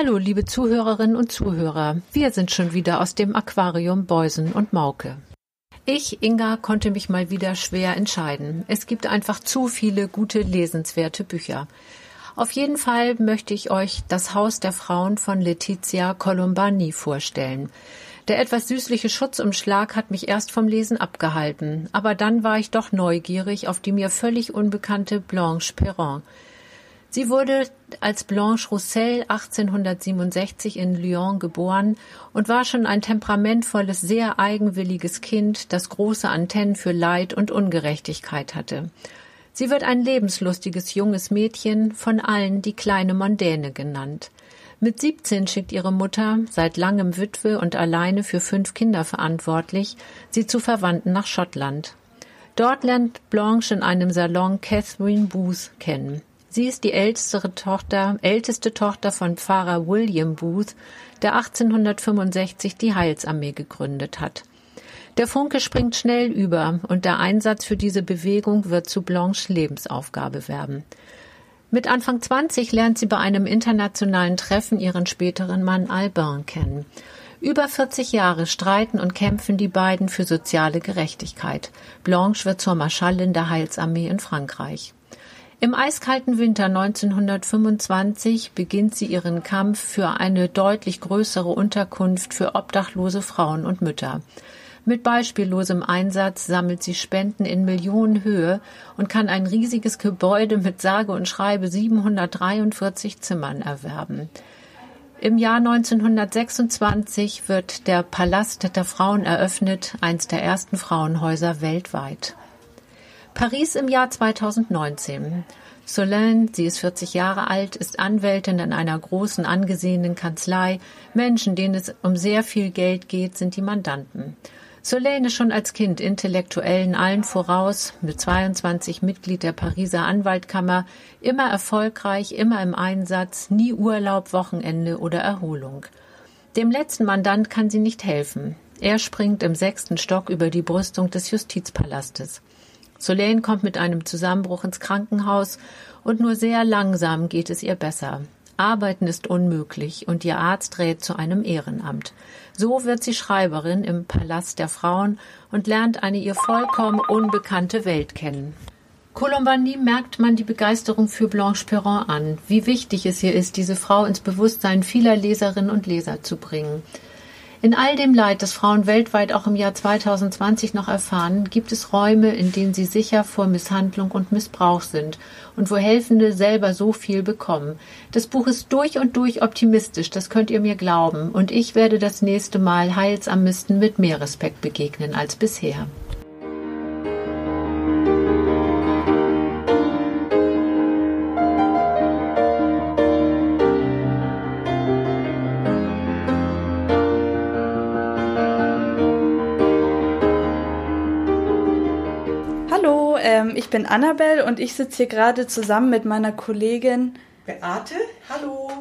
Hallo, liebe Zuhörerinnen und Zuhörer. Wir sind schon wieder aus dem Aquarium Beusen und Mauke. Ich, Inga, konnte mich mal wieder schwer entscheiden. Es gibt einfach zu viele gute, lesenswerte Bücher. Auf jeden Fall möchte ich euch Das Haus der Frauen von Letizia Colombani vorstellen. Der etwas süßliche Schutzumschlag hat mich erst vom Lesen abgehalten, aber dann war ich doch neugierig auf die mir völlig unbekannte Blanche Perron. Sie wurde als Blanche Roussel 1867 in Lyon geboren und war schon ein temperamentvolles, sehr eigenwilliges Kind, das große Antennen für Leid und Ungerechtigkeit hatte. Sie wird ein lebenslustiges junges Mädchen, von allen die kleine Mondäne genannt. Mit 17 schickt ihre Mutter, seit langem Witwe und alleine für fünf Kinder verantwortlich, sie zu Verwandten nach Schottland. Dort lernt Blanche in einem Salon Catherine Booth kennen. Sie ist die älteste Tochter, älteste Tochter von Pfarrer William Booth, der 1865 die Heilsarmee gegründet hat. Der Funke springt schnell über und der Einsatz für diese Bewegung wird zu Blanches Lebensaufgabe werden. Mit Anfang 20 lernt sie bei einem internationalen Treffen ihren späteren Mann Albin kennen. Über 40 Jahre streiten und kämpfen die beiden für soziale Gerechtigkeit. Blanche wird zur Marschallin der Heilsarmee in Frankreich. Im eiskalten Winter 1925 beginnt sie ihren Kampf für eine deutlich größere Unterkunft für obdachlose Frauen und Mütter. Mit beispiellosem Einsatz sammelt sie Spenden in Millionenhöhe und kann ein riesiges Gebäude mit sage und schreibe 743 Zimmern erwerben. Im Jahr 1926 wird der Palast der Frauen eröffnet, eins der ersten Frauenhäuser weltweit. Paris im Jahr 2019. Solène, sie ist 40 Jahre alt, ist Anwältin in einer großen angesehenen Kanzlei. Menschen, denen es um sehr viel Geld geht, sind die Mandanten. Solène ist schon als Kind Intellektuellen allen voraus, mit 22 Mitglied der Pariser Anwaltkammer, immer erfolgreich, immer im Einsatz, nie Urlaub, Wochenende oder Erholung. Dem letzten Mandant kann sie nicht helfen. Er springt im sechsten Stock über die Brüstung des Justizpalastes. Solane kommt mit einem Zusammenbruch ins Krankenhaus und nur sehr langsam geht es ihr besser. Arbeiten ist unmöglich und ihr Arzt rät zu einem Ehrenamt. So wird sie Schreiberin im Palast der Frauen und lernt eine ihr vollkommen unbekannte Welt kennen. Colombani merkt man die Begeisterung für Blanche Perron an, wie wichtig es ihr ist, diese Frau ins Bewusstsein vieler Leserinnen und Leser zu bringen. In all dem Leid, das Frauen weltweit auch im Jahr 2020 noch erfahren, gibt es Räume, in denen sie sicher vor Misshandlung und Missbrauch sind und wo Helfende selber so viel bekommen. Das Buch ist durch und durch optimistisch, das könnt ihr mir glauben, und ich werde das nächste Mal Heilsamisten mit mehr Respekt begegnen als bisher. Bin Annabelle und ich sitze hier gerade zusammen mit meiner Kollegin Beate. Hallo.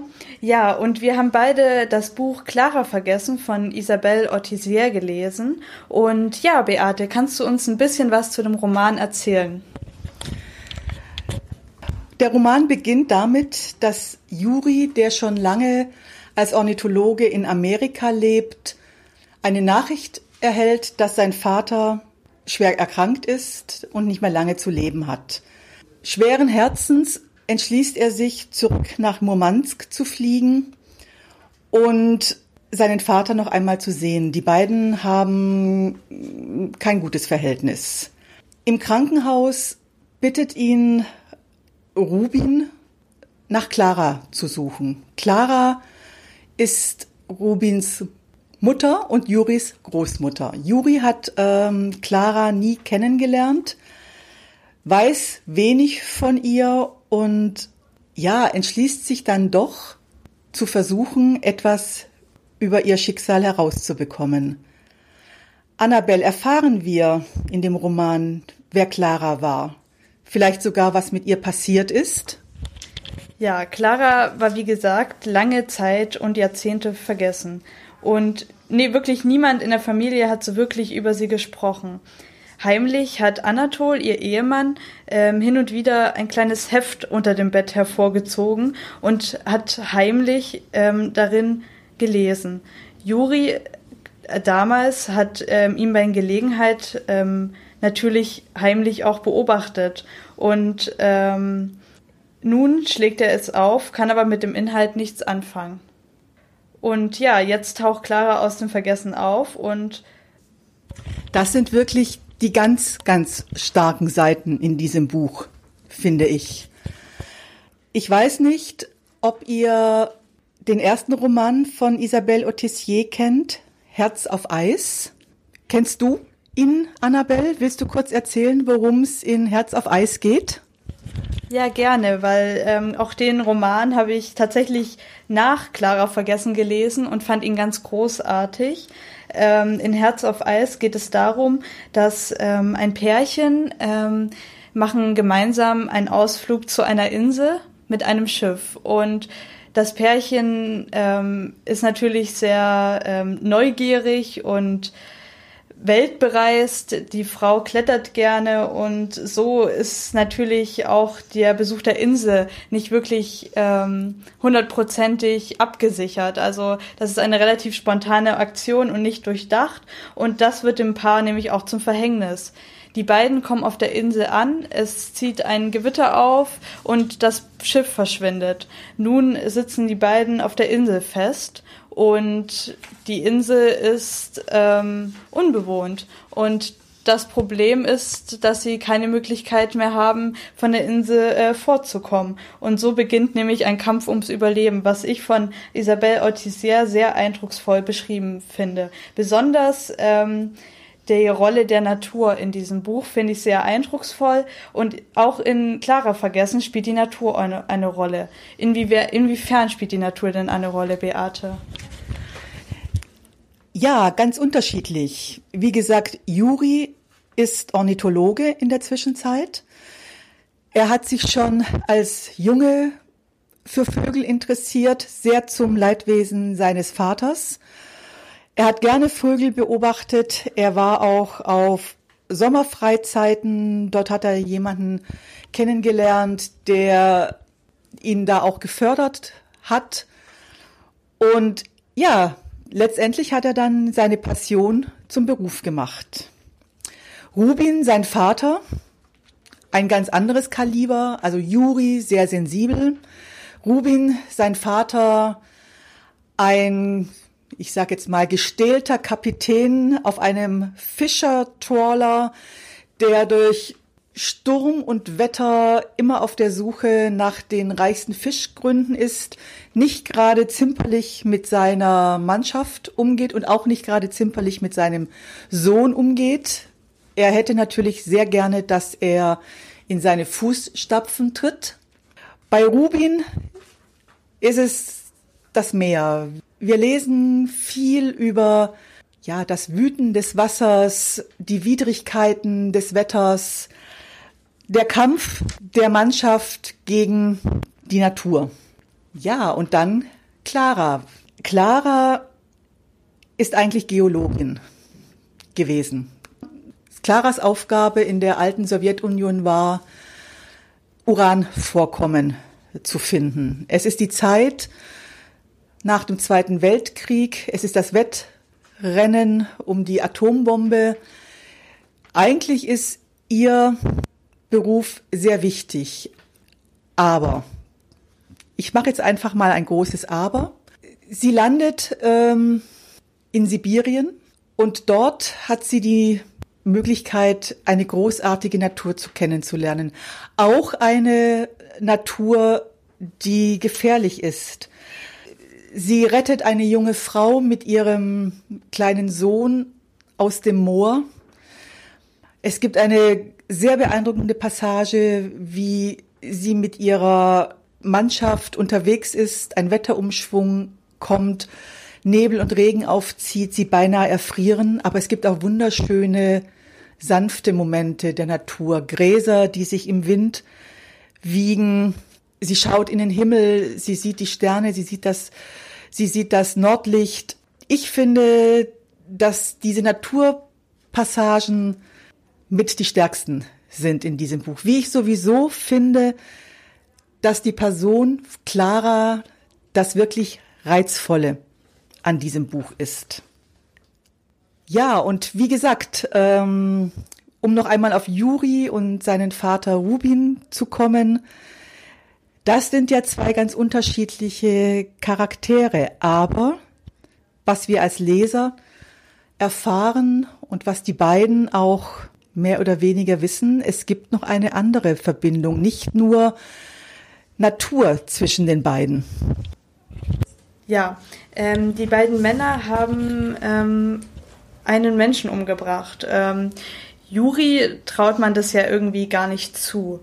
Ja, und wir haben beide das Buch Clara vergessen von Isabelle Ortisier gelesen. Und ja, Beate, kannst du uns ein bisschen was zu dem Roman erzählen? Der Roman beginnt damit, dass Juri, der schon lange als Ornithologe in Amerika lebt, eine Nachricht erhält, dass sein Vater schwer erkrankt ist und nicht mehr lange zu leben hat. Schweren Herzens entschließt er sich, zurück nach Murmansk zu fliegen und seinen Vater noch einmal zu sehen. Die beiden haben kein gutes Verhältnis. Im Krankenhaus bittet ihn Rubin, nach Clara zu suchen. Clara ist Rubins Mutter und Juris Großmutter. Juri hat ähm, Clara nie kennengelernt, weiß wenig von ihr und ja, entschließt sich dann doch zu versuchen, etwas über ihr Schicksal herauszubekommen. Annabelle erfahren wir in dem Roman, wer Clara war. Vielleicht sogar, was mit ihr passiert ist. Ja, Clara war wie gesagt lange Zeit und Jahrzehnte vergessen. Und nee, wirklich niemand in der Familie hat so wirklich über sie gesprochen. Heimlich hat Anatol, ihr Ehemann, ähm, hin und wieder ein kleines Heft unter dem Bett hervorgezogen und hat heimlich ähm, darin gelesen. Juri äh, damals hat ähm, ihn bei Gelegenheit ähm, natürlich heimlich auch beobachtet und ähm, nun schlägt er es auf, kann aber mit dem Inhalt nichts anfangen. Und ja, jetzt taucht Clara aus dem Vergessen auf und das sind wirklich die ganz, ganz starken Seiten in diesem Buch, finde ich. Ich weiß nicht, ob ihr den ersten Roman von Isabelle Autissier kennt, Herz auf Eis. Kennst du ihn, Annabelle? Willst du kurz erzählen, worum es in Herz auf Eis geht? Ja, gerne, weil ähm, auch den Roman habe ich tatsächlich nach Clara Vergessen gelesen und fand ihn ganz großartig. Ähm, in Herz auf Eis geht es darum, dass ähm, ein Pärchen ähm, machen gemeinsam einen Ausflug zu einer Insel mit einem Schiff und das Pärchen ähm, ist natürlich sehr ähm, neugierig und weltbereist, die Frau klettert gerne und so ist natürlich auch der Besuch der Insel nicht wirklich ähm, hundertprozentig abgesichert. Also das ist eine relativ spontane Aktion und nicht durchdacht und das wird dem Paar nämlich auch zum Verhängnis. Die beiden kommen auf der Insel an, es zieht ein Gewitter auf und das Schiff verschwindet. Nun sitzen die beiden auf der Insel fest und die Insel ist ähm, unbewohnt. Und das Problem ist, dass sie keine Möglichkeit mehr haben, von der Insel äh, fortzukommen. Und so beginnt nämlich ein Kampf ums Überleben, was ich von Isabelle Autissier sehr eindrucksvoll beschrieben finde. Besonders ähm, die Rolle der Natur in diesem Buch finde ich sehr eindrucksvoll und auch in Clara Vergessen spielt die Natur eine, eine Rolle. Inwiefern, inwiefern spielt die Natur denn eine Rolle, Beate? Ja, ganz unterschiedlich. Wie gesagt, Juri ist Ornithologe in der Zwischenzeit. Er hat sich schon als Junge für Vögel interessiert, sehr zum Leidwesen seines Vaters. Er hat gerne Vögel beobachtet. Er war auch auf Sommerfreizeiten. Dort hat er jemanden kennengelernt, der ihn da auch gefördert hat. Und ja, letztendlich hat er dann seine Passion zum Beruf gemacht. Rubin, sein Vater, ein ganz anderes Kaliber, also Juri, sehr sensibel. Rubin, sein Vater, ein, ich sag jetzt mal, gestählter Kapitän auf einem Fischertrawler, der durch Sturm und Wetter immer auf der Suche nach den reichsten Fischgründen ist, nicht gerade zimperlich mit seiner Mannschaft umgeht und auch nicht gerade zimperlich mit seinem Sohn umgeht. Er hätte natürlich sehr gerne, dass er in seine Fußstapfen tritt. Bei Rubin ist es das Meer. Wir lesen viel über ja, das Wüten des Wassers, die Widrigkeiten des Wetters, der Kampf der Mannschaft gegen die Natur. Ja, und dann Clara. Clara ist eigentlich Geologin gewesen. Claras Aufgabe in der alten Sowjetunion war, Uranvorkommen zu finden. Es ist die Zeit nach dem Zweiten Weltkrieg. Es ist das Wettrennen um die Atombombe. Eigentlich ist ihr Beruf sehr wichtig. Aber, ich mache jetzt einfach mal ein großes Aber. Sie landet ähm, in Sibirien und dort hat sie die Möglichkeit, eine großartige Natur zu kennenzulernen. Auch eine Natur, die gefährlich ist. Sie rettet eine junge Frau mit ihrem kleinen Sohn aus dem Moor. Es gibt eine sehr beeindruckende Passage, wie sie mit ihrer Mannschaft unterwegs ist, ein Wetterumschwung kommt, Nebel und Regen aufzieht, sie beinahe erfrieren, aber es gibt auch wunderschöne, sanfte Momente der Natur. Gräser, die sich im Wind wiegen. Sie schaut in den Himmel, sie sieht die Sterne, sie sieht das, sie sieht das Nordlicht. Ich finde, dass diese Naturpassagen mit die stärksten sind in diesem Buch. Wie ich sowieso finde, dass die Person Clara das wirklich Reizvolle an diesem Buch ist. Ja, und wie gesagt, ähm, um noch einmal auf Juri und seinen Vater Rubin zu kommen, das sind ja zwei ganz unterschiedliche Charaktere, aber was wir als Leser erfahren und was die beiden auch mehr oder weniger wissen, es gibt noch eine andere Verbindung, nicht nur Natur zwischen den beiden. Ja, ähm, die beiden Männer haben ähm, einen Menschen umgebracht. Ähm, Juri traut man das ja irgendwie gar nicht zu.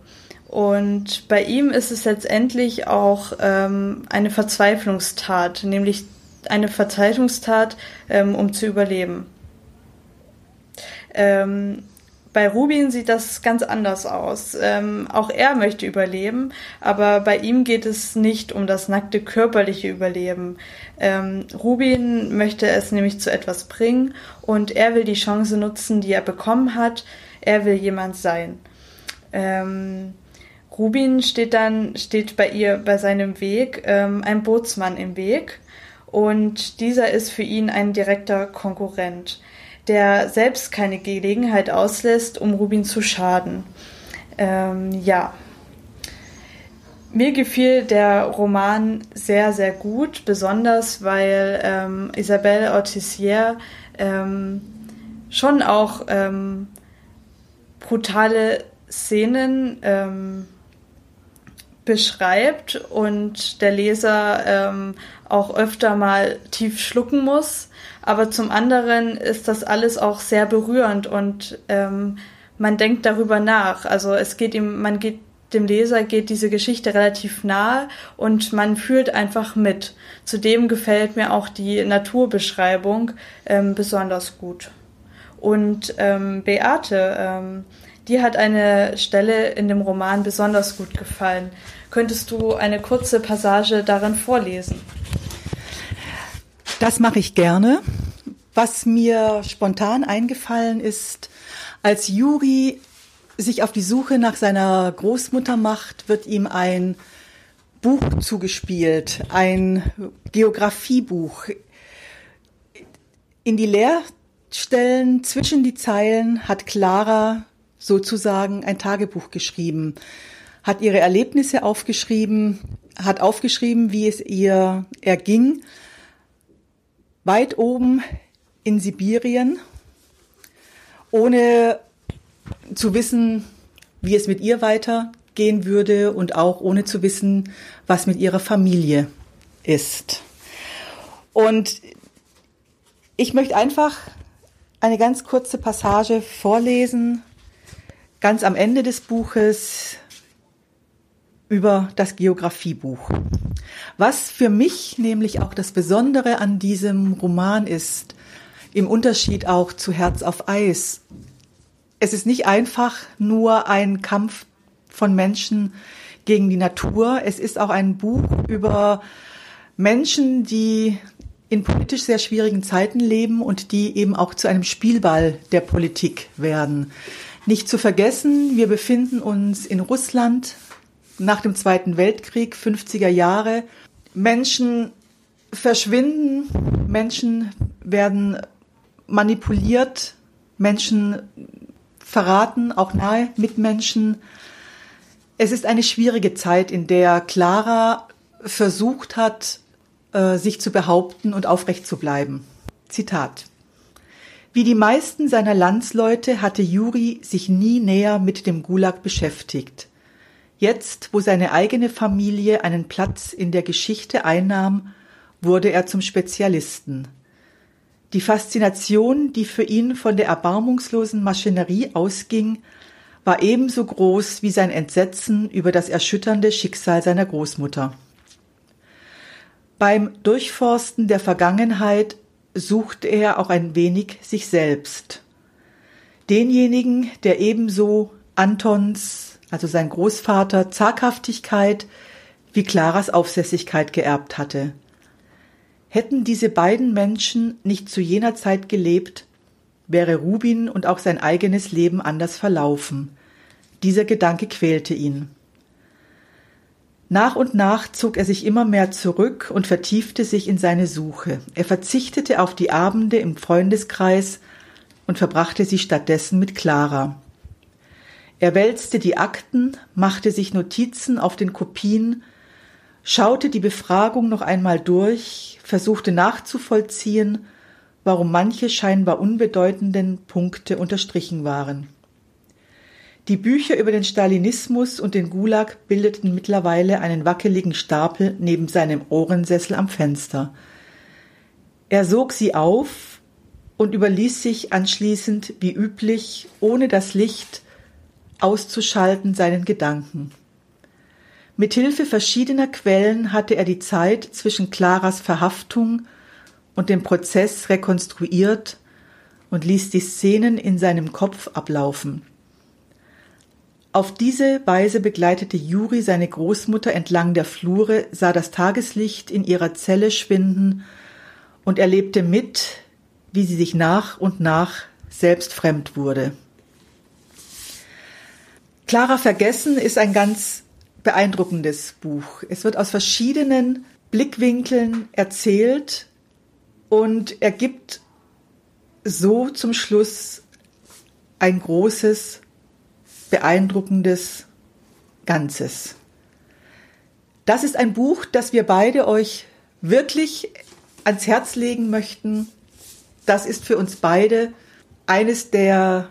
Und bei ihm ist es letztendlich auch ähm, eine Verzweiflungstat, nämlich eine Verzweiflungstat, ähm, um zu überleben. Ähm, bei Rubin sieht das ganz anders aus. Ähm, auch er möchte überleben, aber bei ihm geht es nicht um das nackte körperliche Überleben. Ähm, Rubin möchte es nämlich zu etwas bringen und er will die Chance nutzen, die er bekommen hat. Er will jemand sein. Ähm, Rubin steht dann, steht bei ihr bei seinem Weg ähm, ein Bootsmann im Weg und dieser ist für ihn ein direkter Konkurrent der selbst keine Gelegenheit auslässt, um Rubin zu schaden. Ähm, ja. Mir gefiel der Roman sehr, sehr gut, besonders weil ähm, Isabelle Autissier ähm, schon auch ähm, brutale Szenen ähm, beschreibt und der Leser ähm, auch öfter mal tief schlucken muss. Aber zum anderen ist das alles auch sehr berührend und ähm, man denkt darüber nach. Also es geht ihm, man geht dem Leser geht diese Geschichte relativ nahe und man fühlt einfach mit. Zudem gefällt mir auch die Naturbeschreibung ähm, besonders gut. Und ähm, Beate, ähm, die hat eine Stelle in dem Roman besonders gut gefallen. Könntest du eine kurze Passage darin vorlesen? Das mache ich gerne. Was mir spontan eingefallen ist, als Juri sich auf die Suche nach seiner Großmutter macht, wird ihm ein Buch zugespielt, ein Geografiebuch. In die Leerstellen zwischen die Zeilen hat Clara sozusagen ein Tagebuch geschrieben hat ihre Erlebnisse aufgeschrieben, hat aufgeschrieben, wie es ihr erging, weit oben in Sibirien, ohne zu wissen, wie es mit ihr weitergehen würde und auch ohne zu wissen, was mit ihrer Familie ist. Und ich möchte einfach eine ganz kurze Passage vorlesen, ganz am Ende des Buches, über das Geografiebuch. Was für mich nämlich auch das Besondere an diesem Roman ist, im Unterschied auch zu Herz auf Eis. Es ist nicht einfach nur ein Kampf von Menschen gegen die Natur. Es ist auch ein Buch über Menschen, die in politisch sehr schwierigen Zeiten leben und die eben auch zu einem Spielball der Politik werden. Nicht zu vergessen, wir befinden uns in Russland nach dem Zweiten Weltkrieg, 50er Jahre. Menschen verschwinden, Menschen werden manipuliert, Menschen verraten, auch nahe Mitmenschen. Es ist eine schwierige Zeit, in der Clara versucht hat, äh, sich zu behaupten und aufrecht zu bleiben. Zitat. Wie die meisten seiner Landsleute hatte Juri sich nie näher mit dem Gulag beschäftigt. Jetzt, wo seine eigene Familie einen Platz in der Geschichte einnahm, wurde er zum Spezialisten. Die Faszination, die für ihn von der erbarmungslosen Maschinerie ausging, war ebenso groß wie sein Entsetzen über das erschütternde Schicksal seiner Großmutter. Beim Durchforsten der Vergangenheit suchte er auch ein wenig sich selbst. Denjenigen, der ebenso Antons, also sein Großvater, Zaghaftigkeit wie Claras Aufsässigkeit geerbt hatte. Hätten diese beiden Menschen nicht zu jener Zeit gelebt, wäre Rubin und auch sein eigenes Leben anders verlaufen. Dieser Gedanke quälte ihn. Nach und nach zog er sich immer mehr zurück und vertiefte sich in seine Suche. Er verzichtete auf die Abende im Freundeskreis und verbrachte sie stattdessen mit Clara. Er wälzte die Akten, machte sich Notizen auf den Kopien, schaute die Befragung noch einmal durch, versuchte nachzuvollziehen, warum manche scheinbar unbedeutenden Punkte unterstrichen waren. Die Bücher über den Stalinismus und den Gulag bildeten mittlerweile einen wackeligen Stapel neben seinem Ohrensessel am Fenster. Er sog sie auf und überließ sich anschließend, wie üblich, ohne das Licht auszuschalten, seinen Gedanken. Mit Hilfe verschiedener Quellen hatte er die Zeit zwischen Claras Verhaftung und dem Prozess rekonstruiert und ließ die Szenen in seinem Kopf ablaufen. Auf diese Weise begleitete Juri seine Großmutter entlang der Flure, sah das Tageslicht in ihrer Zelle schwinden und erlebte mit, wie sie sich nach und nach selbst fremd wurde. Clara Vergessen ist ein ganz beeindruckendes Buch. Es wird aus verschiedenen Blickwinkeln erzählt und ergibt so zum Schluss ein großes beeindruckendes Ganzes. Das ist ein Buch, das wir beide euch wirklich ans Herz legen möchten. Das ist für uns beide eines der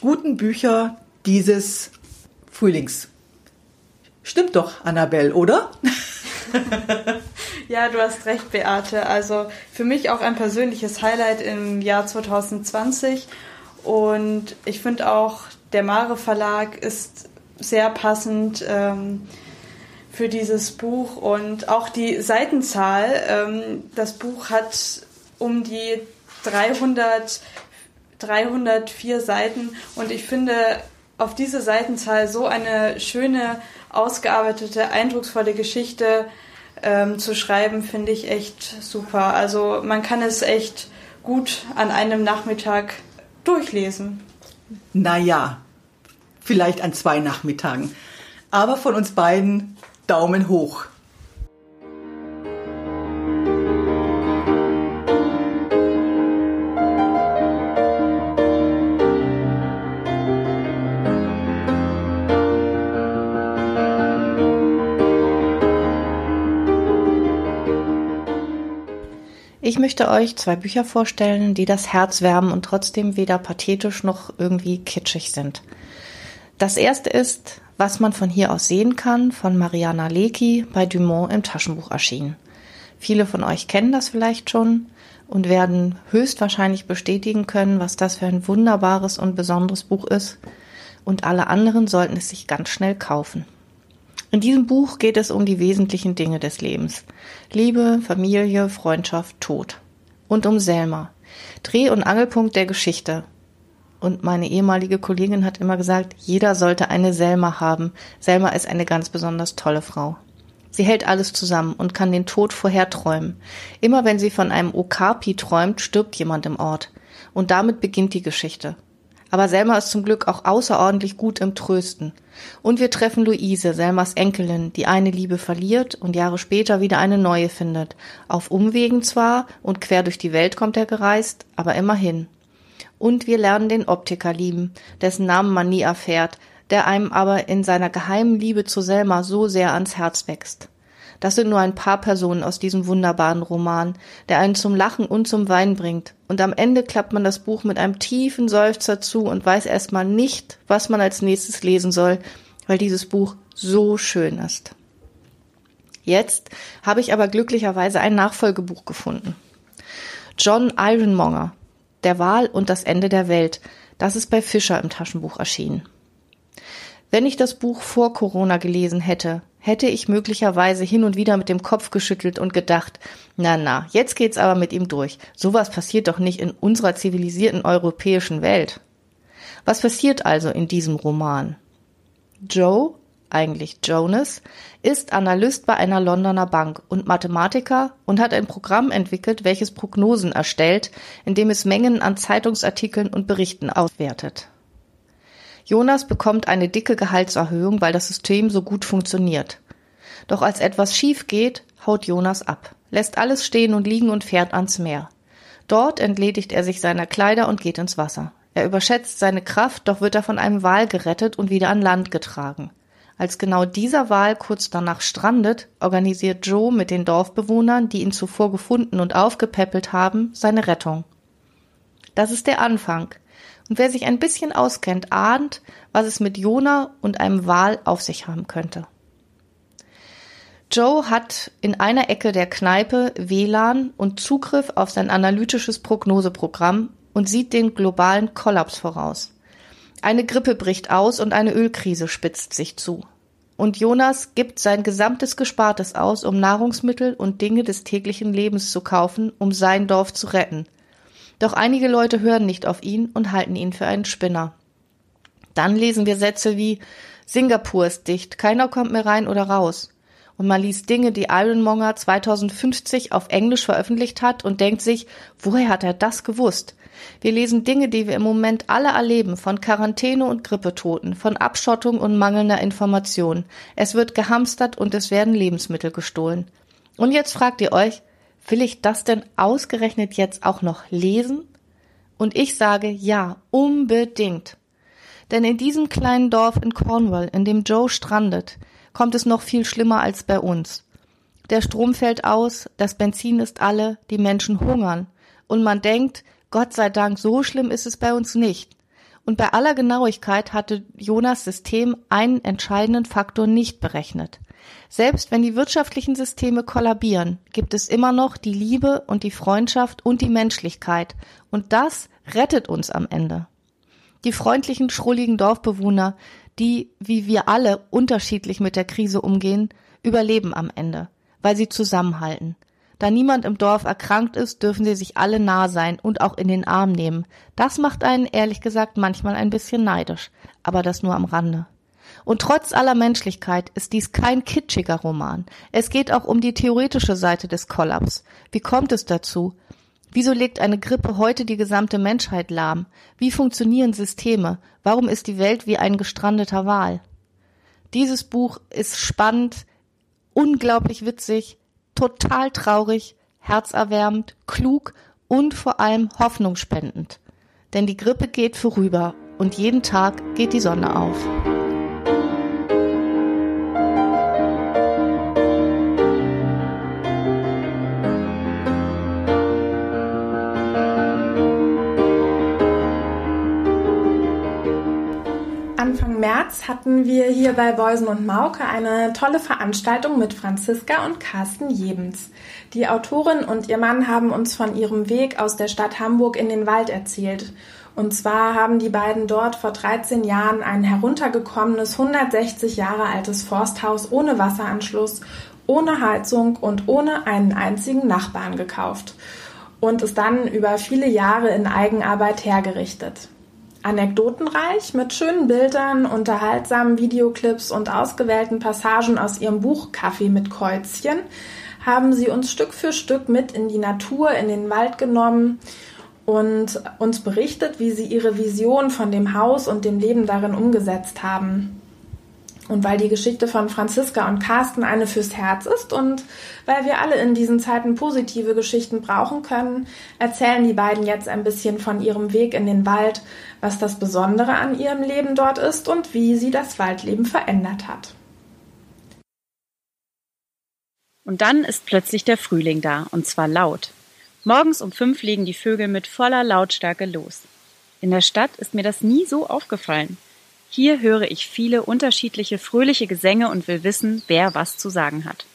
guten Bücher dieses Frühlings. Stimmt doch, Annabelle, oder? ja, du hast recht, Beate. Also für mich auch ein persönliches Highlight im Jahr 2020. Und ich finde auch, der Mare Verlag ist sehr passend ähm, für dieses Buch und auch die Seitenzahl. Ähm, das Buch hat um die 300, 304 Seiten und ich finde auf diese Seitenzahl so eine schöne, ausgearbeitete, eindrucksvolle Geschichte ähm, zu schreiben, finde ich echt super. Also man kann es echt gut an einem Nachmittag durchlesen. Naja, vielleicht an zwei Nachmittagen. Aber von uns beiden Daumen hoch. Möchte euch zwei Bücher vorstellen, die das Herz wärmen und trotzdem weder pathetisch noch irgendwie kitschig sind. Das erste ist, was man von hier aus sehen kann, von Mariana Lecki bei Dumont im Taschenbuch erschienen. Viele von euch kennen das vielleicht schon und werden höchstwahrscheinlich bestätigen können, was das für ein wunderbares und besonderes Buch ist. Und alle anderen sollten es sich ganz schnell kaufen. In diesem Buch geht es um die wesentlichen Dinge des Lebens. Liebe, Familie, Freundschaft, Tod. Und um Selma. Dreh- und Angelpunkt der Geschichte. Und meine ehemalige Kollegin hat immer gesagt, jeder sollte eine Selma haben. Selma ist eine ganz besonders tolle Frau. Sie hält alles zusammen und kann den Tod vorherträumen. Immer wenn sie von einem Okapi träumt, stirbt jemand im Ort. Und damit beginnt die Geschichte. Aber Selma ist zum Glück auch außerordentlich gut im Trösten. Und wir treffen Luise, Selmas Enkelin, die eine Liebe verliert und Jahre später wieder eine neue findet. Auf Umwegen zwar und quer durch die Welt kommt er gereist, aber immerhin. Und wir lernen den Optiker lieben, dessen Namen man nie erfährt, der einem aber in seiner geheimen Liebe zu Selma so sehr ans Herz wächst. Das sind nur ein paar Personen aus diesem wunderbaren Roman, der einen zum Lachen und zum Weinen bringt. Und am Ende klappt man das Buch mit einem tiefen Seufzer zu und weiß erstmal nicht, was man als nächstes lesen soll, weil dieses Buch so schön ist. Jetzt habe ich aber glücklicherweise ein Nachfolgebuch gefunden. John Ironmonger, Der Wahl und das Ende der Welt. Das ist bei Fischer im Taschenbuch erschienen. Wenn ich das Buch vor Corona gelesen hätte, hätte ich möglicherweise hin und wieder mit dem Kopf geschüttelt und gedacht, na na, jetzt geht's aber mit ihm durch. Sowas passiert doch nicht in unserer zivilisierten europäischen Welt. Was passiert also in diesem Roman? Joe, eigentlich Jonas, ist Analyst bei einer Londoner Bank und Mathematiker und hat ein Programm entwickelt, welches Prognosen erstellt, indem es Mengen an Zeitungsartikeln und Berichten auswertet. Jonas bekommt eine dicke Gehaltserhöhung, weil das System so gut funktioniert. Doch als etwas schief geht, haut Jonas ab, lässt alles stehen und liegen und fährt ans Meer. Dort entledigt er sich seiner Kleider und geht ins Wasser. Er überschätzt seine Kraft, doch wird er von einem Wal gerettet und wieder an Land getragen. Als genau dieser Wal kurz danach strandet, organisiert Joe mit den Dorfbewohnern, die ihn zuvor gefunden und aufgepäppelt haben, seine Rettung. Das ist der Anfang. Und wer sich ein bisschen auskennt, ahnt, was es mit Jona und einem Wal auf sich haben könnte. Joe hat in einer Ecke der Kneipe WLAN und Zugriff auf sein analytisches Prognoseprogramm und sieht den globalen Kollaps voraus. Eine Grippe bricht aus und eine Ölkrise spitzt sich zu. Und Jonas gibt sein gesamtes Gespartes aus, um Nahrungsmittel und Dinge des täglichen Lebens zu kaufen, um sein Dorf zu retten – doch einige Leute hören nicht auf ihn und halten ihn für einen Spinner. Dann lesen wir Sätze wie Singapur ist dicht, keiner kommt mehr rein oder raus. Und man liest Dinge, die Ironmonger 2050 auf Englisch veröffentlicht hat und denkt sich, woher hat er das gewusst? Wir lesen Dinge, die wir im Moment alle erleben, von Quarantäne und Grippetoten, von Abschottung und mangelnder Information. Es wird gehamstert und es werden Lebensmittel gestohlen. Und jetzt fragt ihr euch, will ich das denn ausgerechnet jetzt auch noch lesen? Und ich sage ja, unbedingt. Denn in diesem kleinen Dorf in Cornwall, in dem Joe strandet, kommt es noch viel schlimmer als bei uns. Der Strom fällt aus, das Benzin ist alle, die Menschen hungern. Und man denkt, Gott sei Dank, so schlimm ist es bei uns nicht. Und bei aller Genauigkeit hatte Jonas System einen entscheidenden Faktor nicht berechnet. Selbst wenn die wirtschaftlichen Systeme kollabieren, gibt es immer noch die Liebe und die Freundschaft und die Menschlichkeit. Und das rettet uns am Ende. Die freundlichen, schrulligen Dorfbewohner, die, wie wir alle, unterschiedlich mit der Krise umgehen, überleben am Ende, weil sie zusammenhalten. Da niemand im Dorf erkrankt ist, dürfen sie sich alle nah sein und auch in den Arm nehmen. Das macht einen ehrlich gesagt manchmal ein bisschen neidisch, aber das nur am Rande. Und trotz aller Menschlichkeit ist dies kein kitschiger Roman. Es geht auch um die theoretische Seite des Kollaps. Wie kommt es dazu? Wieso legt eine Grippe heute die gesamte Menschheit lahm? Wie funktionieren Systeme? Warum ist die Welt wie ein gestrandeter Wal? Dieses Buch ist spannend, unglaublich witzig, total traurig, herzerwärmend, klug und vor allem hoffnungsspendend. Denn die Grippe geht vorüber und jeden Tag geht die Sonne auf. März hatten wir hier bei Beusen und Mauke eine tolle Veranstaltung mit Franziska und Carsten Jebens. Die Autorin und ihr Mann haben uns von ihrem Weg aus der Stadt Hamburg in den Wald erzählt. Und zwar haben die beiden dort vor 13 Jahren ein heruntergekommenes, 160 Jahre altes Forsthaus ohne Wasseranschluss, ohne Heizung und ohne einen einzigen Nachbarn gekauft und es dann über viele Jahre in Eigenarbeit hergerichtet anekdotenreich mit schönen Bildern, unterhaltsamen Videoclips und ausgewählten Passagen aus ihrem Buch Kaffee mit Kreuzchen haben sie uns Stück für Stück mit in die Natur, in den Wald genommen und uns berichtet, wie sie ihre Vision von dem Haus und dem Leben darin umgesetzt haben. Und weil die Geschichte von Franziska und Carsten eine fürs Herz ist und weil wir alle in diesen Zeiten positive Geschichten brauchen können, erzählen die beiden jetzt ein bisschen von ihrem Weg in den Wald, was das Besondere an ihrem Leben dort ist und wie sie das Waldleben verändert hat. Und dann ist plötzlich der Frühling da, und zwar laut. Morgens um fünf legen die Vögel mit voller Lautstärke los. In der Stadt ist mir das nie so aufgefallen. Hier höre ich viele unterschiedliche fröhliche Gesänge und will wissen, wer was zu sagen hat.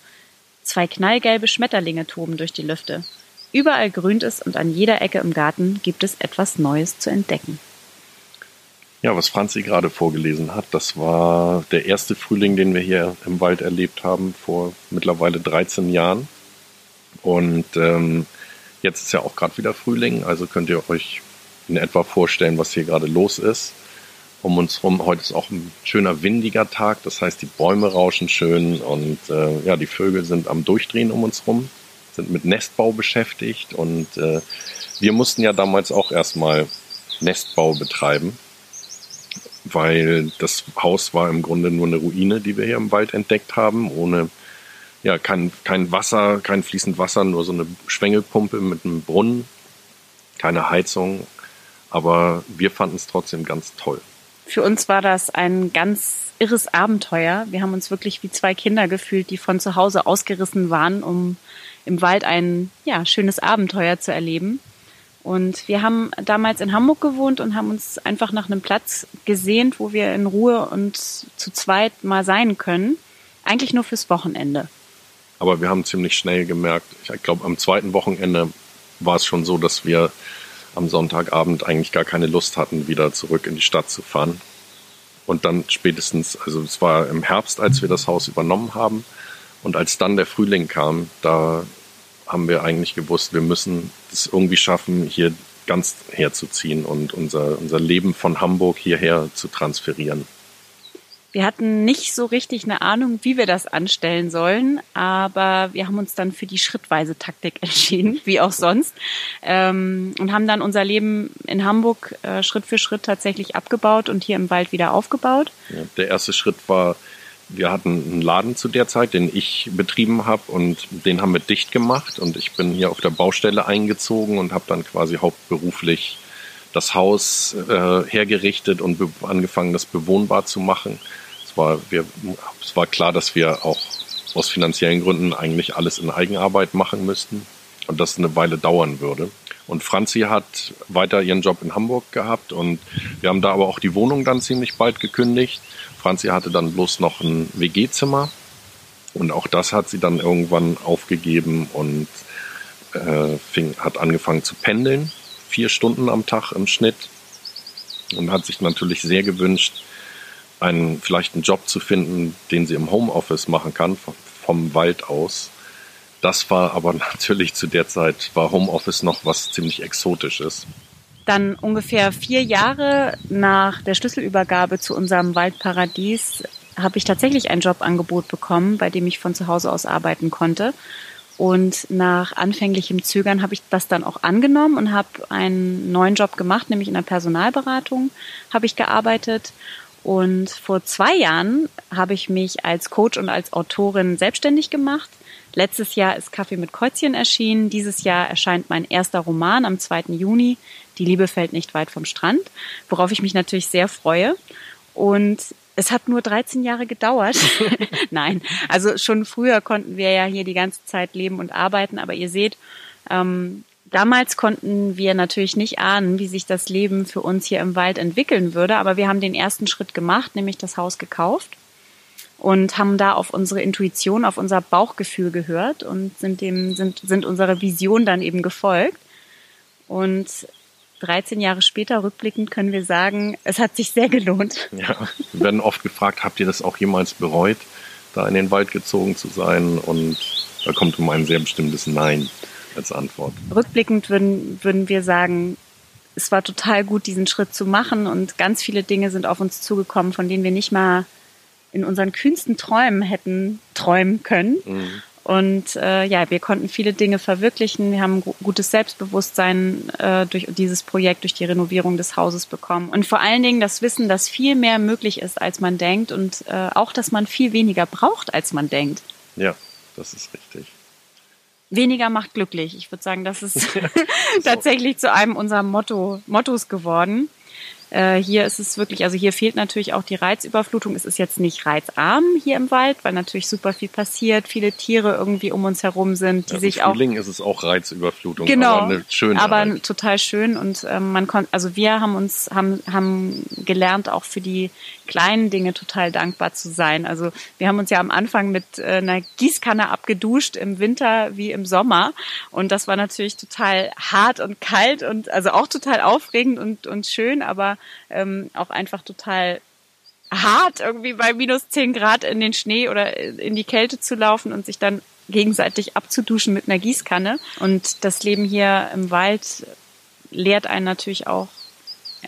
Zwei knallgelbe Schmetterlinge toben durch die Lüfte. Überall grünt es und an jeder Ecke im Garten gibt es etwas Neues zu entdecken. Ja, was Franzi gerade vorgelesen hat, das war der erste Frühling, den wir hier im Wald erlebt haben, vor mittlerweile 13 Jahren. Und ähm, jetzt ist ja auch gerade wieder Frühling, also könnt ihr euch in etwa vorstellen, was hier gerade los ist. Um uns herum, heute ist auch ein schöner windiger Tag, das heißt, die Bäume rauschen schön und äh, ja, die Vögel sind am Durchdrehen um uns herum, sind mit Nestbau beschäftigt und äh, wir mussten ja damals auch erstmal Nestbau betreiben weil das Haus war im Grunde nur eine Ruine, die wir hier im Wald entdeckt haben, ohne ja kein, kein Wasser, kein fließend Wasser, nur so eine Schwengelpumpe mit einem Brunnen, keine Heizung, aber wir fanden es trotzdem ganz toll. Für uns war das ein ganz irres Abenteuer. Wir haben uns wirklich wie zwei Kinder gefühlt, die von zu Hause ausgerissen waren, um im Wald ein ja, schönes Abenteuer zu erleben. Und wir haben damals in Hamburg gewohnt und haben uns einfach nach einem Platz gesehnt, wo wir in Ruhe und zu zweit mal sein können. Eigentlich nur fürs Wochenende. Aber wir haben ziemlich schnell gemerkt, ich glaube, am zweiten Wochenende war es schon so, dass wir am Sonntagabend eigentlich gar keine Lust hatten, wieder zurück in die Stadt zu fahren. Und dann spätestens, also es war im Herbst, als wir das Haus übernommen haben. Und als dann der Frühling kam, da haben wir eigentlich gewusst, wir müssen es irgendwie schaffen, hier ganz herzuziehen und unser, unser Leben von Hamburg hierher zu transferieren. Wir hatten nicht so richtig eine Ahnung, wie wir das anstellen sollen, aber wir haben uns dann für die schrittweise Taktik entschieden, wie auch sonst, ähm, und haben dann unser Leben in Hamburg äh, Schritt für Schritt tatsächlich abgebaut und hier im Wald wieder aufgebaut. Ja, der erste Schritt war, wir hatten einen Laden zu der Zeit, den ich betrieben habe und den haben wir dicht gemacht und ich bin hier auf der Baustelle eingezogen und habe dann quasi hauptberuflich das Haus äh, hergerichtet und angefangen, das bewohnbar zu machen. Es war, wir, es war klar, dass wir auch aus finanziellen Gründen eigentlich alles in Eigenarbeit machen müssten und das eine Weile dauern würde. Und Franzi hat weiter ihren Job in Hamburg gehabt und wir haben da aber auch die Wohnung dann ziemlich bald gekündigt Franzi hatte dann bloß noch ein WG-Zimmer und auch das hat sie dann irgendwann aufgegeben und äh, fing, hat angefangen zu pendeln, vier Stunden am Tag im Schnitt und hat sich natürlich sehr gewünscht, einen, vielleicht einen Job zu finden, den sie im Homeoffice machen kann, vom, Wald aus. Das war aber natürlich zu der Zeit, war Homeoffice noch was ziemlich Exotisches. Dann ungefähr vier Jahre nach der Schlüsselübergabe zu unserem Waldparadies habe ich tatsächlich ein Jobangebot bekommen, bei dem ich von zu Hause aus arbeiten konnte. Und nach anfänglichem Zögern habe ich das dann auch angenommen und habe einen neuen Job gemacht, nämlich in der Personalberatung habe ich gearbeitet. Und vor zwei Jahren habe ich mich als Coach und als Autorin selbstständig gemacht. Letztes Jahr ist Kaffee mit Käuzchen erschienen. Dieses Jahr erscheint mein erster Roman am 2. Juni. Die Liebe fällt nicht weit vom Strand, worauf ich mich natürlich sehr freue. Und es hat nur 13 Jahre gedauert. Nein, also schon früher konnten wir ja hier die ganze Zeit leben und arbeiten, aber ihr seht, ähm, damals konnten wir natürlich nicht ahnen, wie sich das Leben für uns hier im Wald entwickeln würde, aber wir haben den ersten Schritt gemacht, nämlich das Haus gekauft und haben da auf unsere Intuition, auf unser Bauchgefühl gehört und sind dem, sind, sind unserer Vision dann eben gefolgt. Und 13 Jahre später rückblickend können wir sagen, es hat sich sehr gelohnt. Ja, wir werden oft gefragt, habt ihr das auch jemals bereut, da in den Wald gezogen zu sein? Und da kommt um ein sehr bestimmtes Nein als Antwort. Rückblickend würden, würden wir sagen, es war total gut, diesen Schritt zu machen und ganz viele Dinge sind auf uns zugekommen, von denen wir nicht mal in unseren kühnsten Träumen hätten träumen können. Mhm. Und äh, ja, wir konnten viele Dinge verwirklichen. Wir haben gutes Selbstbewusstsein äh, durch dieses Projekt, durch die Renovierung des Hauses bekommen. Und vor allen Dingen das Wissen, dass viel mehr möglich ist, als man denkt und äh, auch, dass man viel weniger braucht, als man denkt. Ja, das ist richtig. Weniger macht glücklich. Ich würde sagen, das ist tatsächlich zu einem unserer Motto, Mottos geworden. Äh, hier ist es wirklich, also hier fehlt natürlich auch die Reizüberflutung. Es ist jetzt nicht reizarm hier im Wald, weil natürlich super viel passiert, viele Tiere irgendwie um uns herum sind, die ja, sich auch. Frühling ist es auch Reizüberflutung, genau, aber eine schöne. Aber halt. total schön und ähm, man konnte, also wir haben uns haben haben gelernt auch für die kleinen Dinge total dankbar zu sein. Also wir haben uns ja am Anfang mit äh, einer Gießkanne abgeduscht im Winter wie im Sommer und das war natürlich total hart und kalt und also auch total aufregend und und schön, aber ähm, auch einfach total hart, irgendwie bei minus zehn Grad in den Schnee oder in die Kälte zu laufen und sich dann gegenseitig abzuduschen mit einer Gießkanne. Und das Leben hier im Wald lehrt einen natürlich auch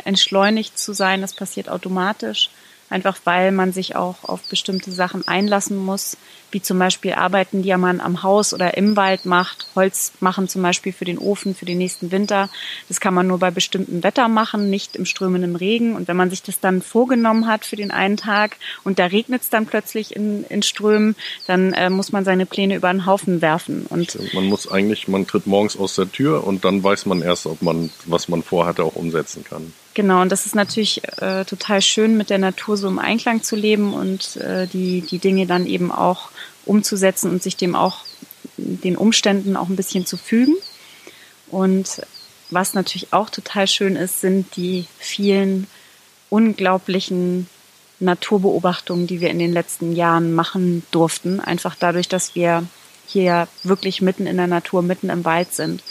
entschleunigt zu sein. Das passiert automatisch einfach weil man sich auch auf bestimmte Sachen einlassen muss, wie zum Beispiel Arbeiten, die man am Haus oder im Wald macht, Holz machen zum Beispiel für den Ofen für den nächsten Winter. Das kann man nur bei bestimmtem Wetter machen, nicht im strömenden Regen. Und wenn man sich das dann vorgenommen hat für den einen Tag und da regnet es dann plötzlich in, in Strömen, dann äh, muss man seine Pläne über den Haufen werfen. Und man muss eigentlich, man tritt morgens aus der Tür und dann weiß man erst, ob man, was man vorhatte, auch umsetzen kann. Genau, und das ist natürlich äh, total schön, mit der Natur so im Einklang zu leben und äh, die, die Dinge dann eben auch umzusetzen und sich dem auch den Umständen auch ein bisschen zu fügen. Und was natürlich auch total schön ist, sind die vielen unglaublichen Naturbeobachtungen, die wir in den letzten Jahren machen durften. Einfach dadurch, dass wir hier wirklich mitten in der Natur, mitten im Wald sind.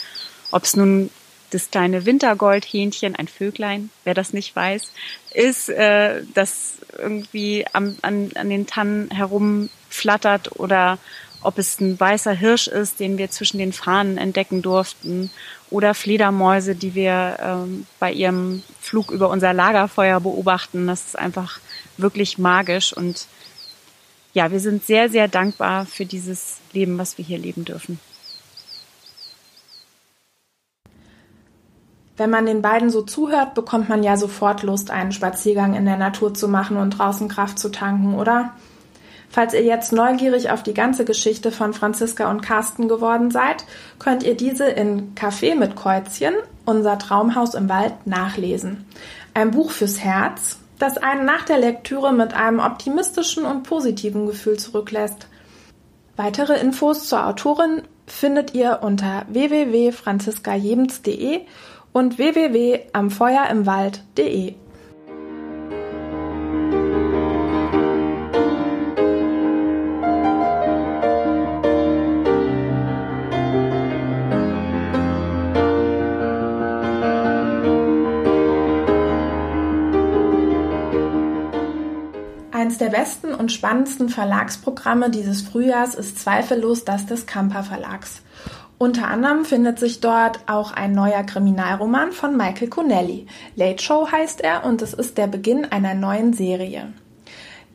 Ob es nun das kleine Wintergoldhähnchen, ein Vöglein, wer das nicht weiß, ist, äh, das irgendwie am, an, an den Tannen herumflattert oder ob es ein weißer Hirsch ist, den wir zwischen den Fahnen entdecken durften, oder Fledermäuse, die wir ähm, bei ihrem Flug über unser Lagerfeuer beobachten. Das ist einfach wirklich magisch und ja, wir sind sehr, sehr dankbar für dieses Leben, was wir hier leben dürfen. Wenn man den beiden so zuhört, bekommt man ja sofort Lust, einen Spaziergang in der Natur zu machen und draußen Kraft zu tanken, oder? Falls ihr jetzt neugierig auf die ganze Geschichte von Franziska und Carsten geworden seid, könnt ihr diese in Café mit Kreuzchen, unser Traumhaus im Wald, nachlesen. Ein Buch fürs Herz, das einen nach der Lektüre mit einem optimistischen und positiven Gefühl zurücklässt. Weitere Infos zur Autorin findet ihr unter www.franziskajebens.de und www.amfeuerimwald.de. Eines der besten und spannendsten Verlagsprogramme dieses Frühjahrs ist zweifellos das des Kamper Verlags. Unter anderem findet sich dort auch ein neuer Kriminalroman von Michael Connelly. Late Show heißt er und es ist der Beginn einer neuen Serie.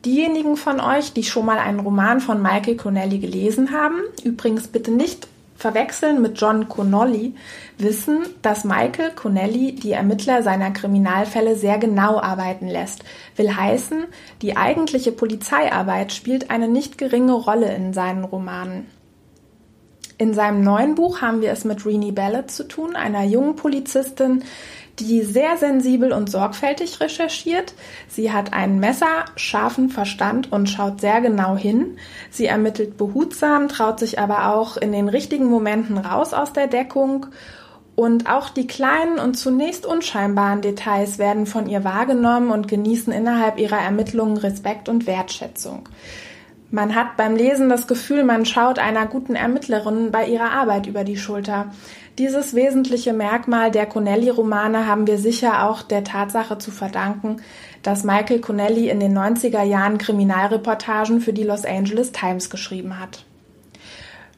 Diejenigen von euch, die schon mal einen Roman von Michael Connelly gelesen haben, übrigens bitte nicht verwechseln mit John Connolly, wissen, dass Michael Connelly die Ermittler seiner Kriminalfälle sehr genau arbeiten lässt. Will heißen, die eigentliche Polizeiarbeit spielt eine nicht geringe Rolle in seinen Romanen. In seinem neuen Buch haben wir es mit Renee Ballard zu tun, einer jungen Polizistin, die sehr sensibel und sorgfältig recherchiert. Sie hat einen messerscharfen Verstand und schaut sehr genau hin. Sie ermittelt behutsam, traut sich aber auch in den richtigen Momenten raus aus der Deckung. Und auch die kleinen und zunächst unscheinbaren Details werden von ihr wahrgenommen und genießen innerhalb ihrer Ermittlungen Respekt und Wertschätzung. Man hat beim Lesen das Gefühl, man schaut einer guten Ermittlerin bei ihrer Arbeit über die Schulter. Dieses wesentliche Merkmal der Connelly-Romane haben wir sicher auch der Tatsache zu verdanken, dass Michael Connelly in den 90er Jahren Kriminalreportagen für die Los Angeles Times geschrieben hat.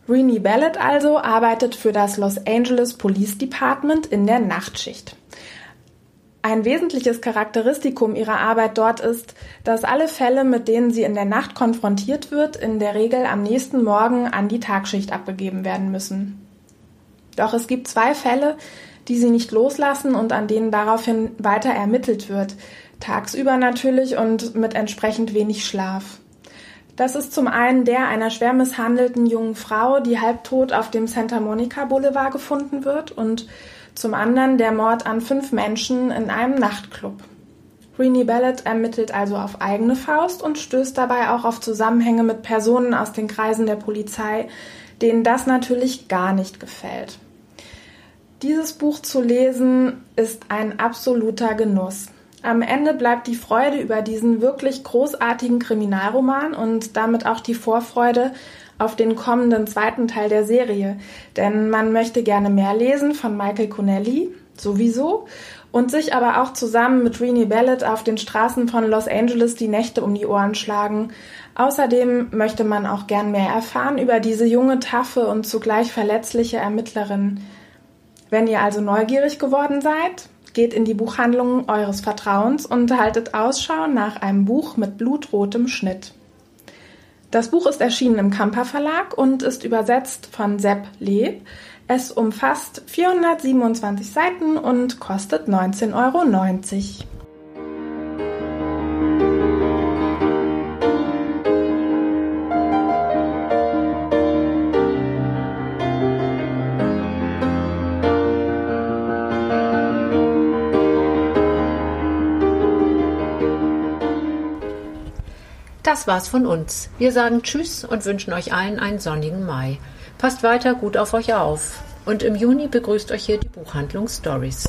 Renee Ballett also arbeitet für das Los Angeles Police Department in der Nachtschicht. Ein wesentliches Charakteristikum ihrer Arbeit dort ist, dass alle Fälle, mit denen sie in der Nacht konfrontiert wird, in der Regel am nächsten Morgen an die Tagschicht abgegeben werden müssen. Doch es gibt zwei Fälle, die sie nicht loslassen und an denen daraufhin weiter ermittelt wird, tagsüber natürlich und mit entsprechend wenig Schlaf. Das ist zum einen der einer schwer misshandelten jungen Frau, die halbtot auf dem Santa Monica Boulevard gefunden wird und zum anderen der Mord an fünf Menschen in einem Nachtclub. Renee Ballett ermittelt also auf eigene Faust und stößt dabei auch auf Zusammenhänge mit Personen aus den Kreisen der Polizei, denen das natürlich gar nicht gefällt. Dieses Buch zu lesen ist ein absoluter Genuss. Am Ende bleibt die Freude über diesen wirklich großartigen Kriminalroman und damit auch die Vorfreude auf den kommenden zweiten Teil der Serie, denn man möchte gerne mehr lesen von Michael Connelly, sowieso und sich aber auch zusammen mit Renee Ballet auf den Straßen von Los Angeles die Nächte um die Ohren schlagen. Außerdem möchte man auch gern mehr erfahren über diese junge, taffe und zugleich verletzliche Ermittlerin. Wenn ihr also neugierig geworden seid, geht in die Buchhandlung eures Vertrauens und haltet Ausschau nach einem Buch mit blutrotem Schnitt. Das Buch ist erschienen im Kamper Verlag und ist übersetzt von Sepp Leb. Es umfasst 427 Seiten und kostet 19,90 Euro. Das war's von uns. Wir sagen Tschüss und wünschen euch allen einen sonnigen Mai. Passt weiter gut auf euch auf. Und im Juni begrüßt euch hier die Buchhandlung Stories.